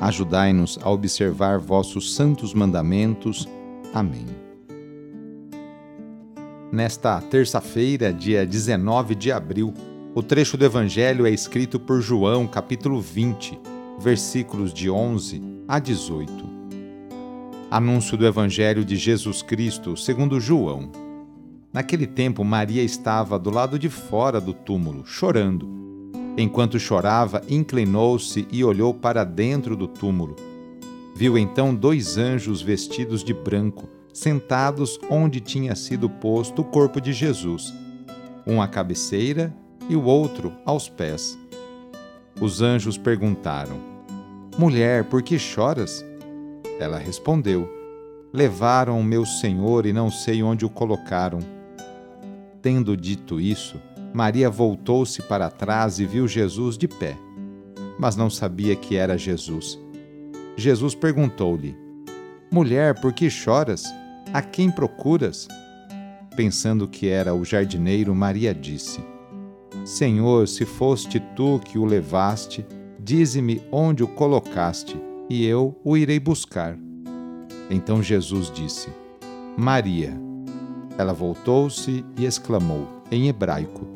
Ajudai-nos a observar vossos santos mandamentos. Amém. Nesta terça-feira, dia 19 de abril, o trecho do Evangelho é escrito por João, capítulo 20, versículos de 11 a 18. Anúncio do Evangelho de Jesus Cristo segundo João. Naquele tempo, Maria estava do lado de fora do túmulo, chorando. Enquanto chorava, inclinou-se e olhou para dentro do túmulo. Viu então dois anjos vestidos de branco sentados onde tinha sido posto o corpo de Jesus, um à cabeceira e o outro aos pés. Os anjos perguntaram: Mulher, por que choras? Ela respondeu: Levaram meu senhor e não sei onde o colocaram. Tendo dito isso, Maria voltou-se para trás e viu Jesus de pé, mas não sabia que era Jesus. Jesus perguntou-lhe: Mulher, por que choras? A quem procuras? Pensando que era o jardineiro, Maria disse: Senhor, se foste tu que o levaste, dize-me onde o colocaste, e eu o irei buscar. Então Jesus disse: Maria. Ela voltou-se e exclamou, em hebraico,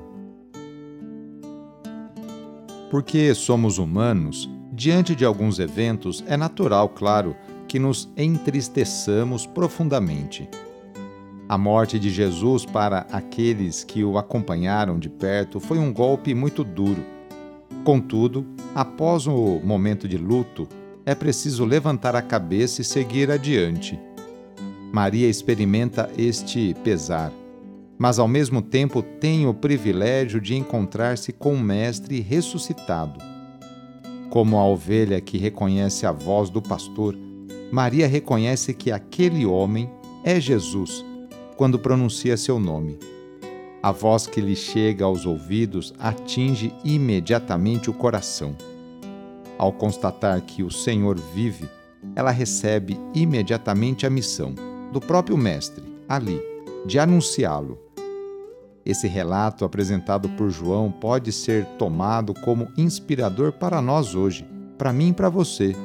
Porque somos humanos, diante de alguns eventos é natural, claro, que nos entristeçamos profundamente. A morte de Jesus para aqueles que o acompanharam de perto foi um golpe muito duro. Contudo, após o momento de luto, é preciso levantar a cabeça e seguir adiante. Maria experimenta este pesar, mas ao mesmo tempo tem o privilégio de encontrar-se com o Mestre ressuscitado. Como a ovelha que reconhece a voz do pastor, Maria reconhece que aquele homem é Jesus quando pronuncia seu nome. A voz que lhe chega aos ouvidos atinge imediatamente o coração. Ao constatar que o Senhor vive, ela recebe imediatamente a missão do próprio Mestre, ali, de anunciá-lo. Esse relato apresentado por João pode ser tomado como inspirador para nós hoje, para mim e para você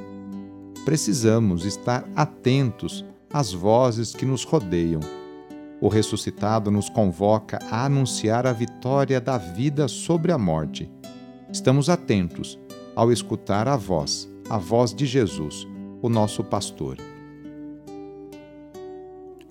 precisamos estar atentos às vozes que nos rodeiam. O ressuscitado nos convoca a anunciar a vitória da vida sobre a morte. Estamos atentos ao escutar a voz, a voz de Jesus, o nosso pastor.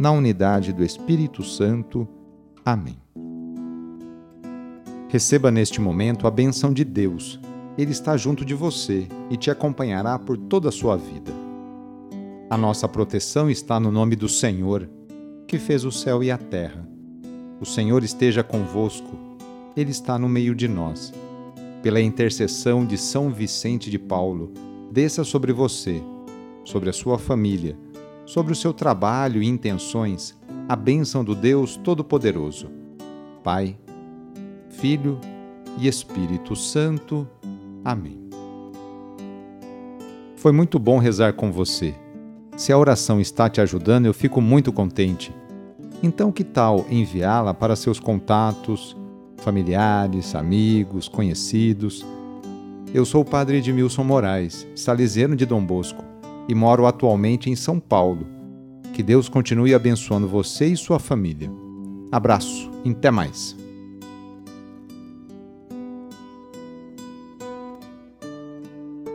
na unidade do Espírito Santo. Amém. Receba neste momento a benção de Deus. Ele está junto de você e te acompanhará por toda a sua vida. A nossa proteção está no nome do Senhor, que fez o céu e a terra. O Senhor esteja convosco, Ele está no meio de nós. Pela intercessão de São Vicente de Paulo, desça sobre você, sobre a sua família, sobre o seu trabalho e intenções, a bênção do Deus Todo-Poderoso. Pai, Filho e Espírito Santo. Amém. Foi muito bom rezar com você. Se a oração está te ajudando, eu fico muito contente. Então, que tal enviá-la para seus contatos, familiares, amigos, conhecidos? Eu sou o padre Edmilson Moraes, salesiano de Dom Bosco e moro atualmente em São Paulo. Que Deus continue abençoando você e sua família. Abraço, até mais.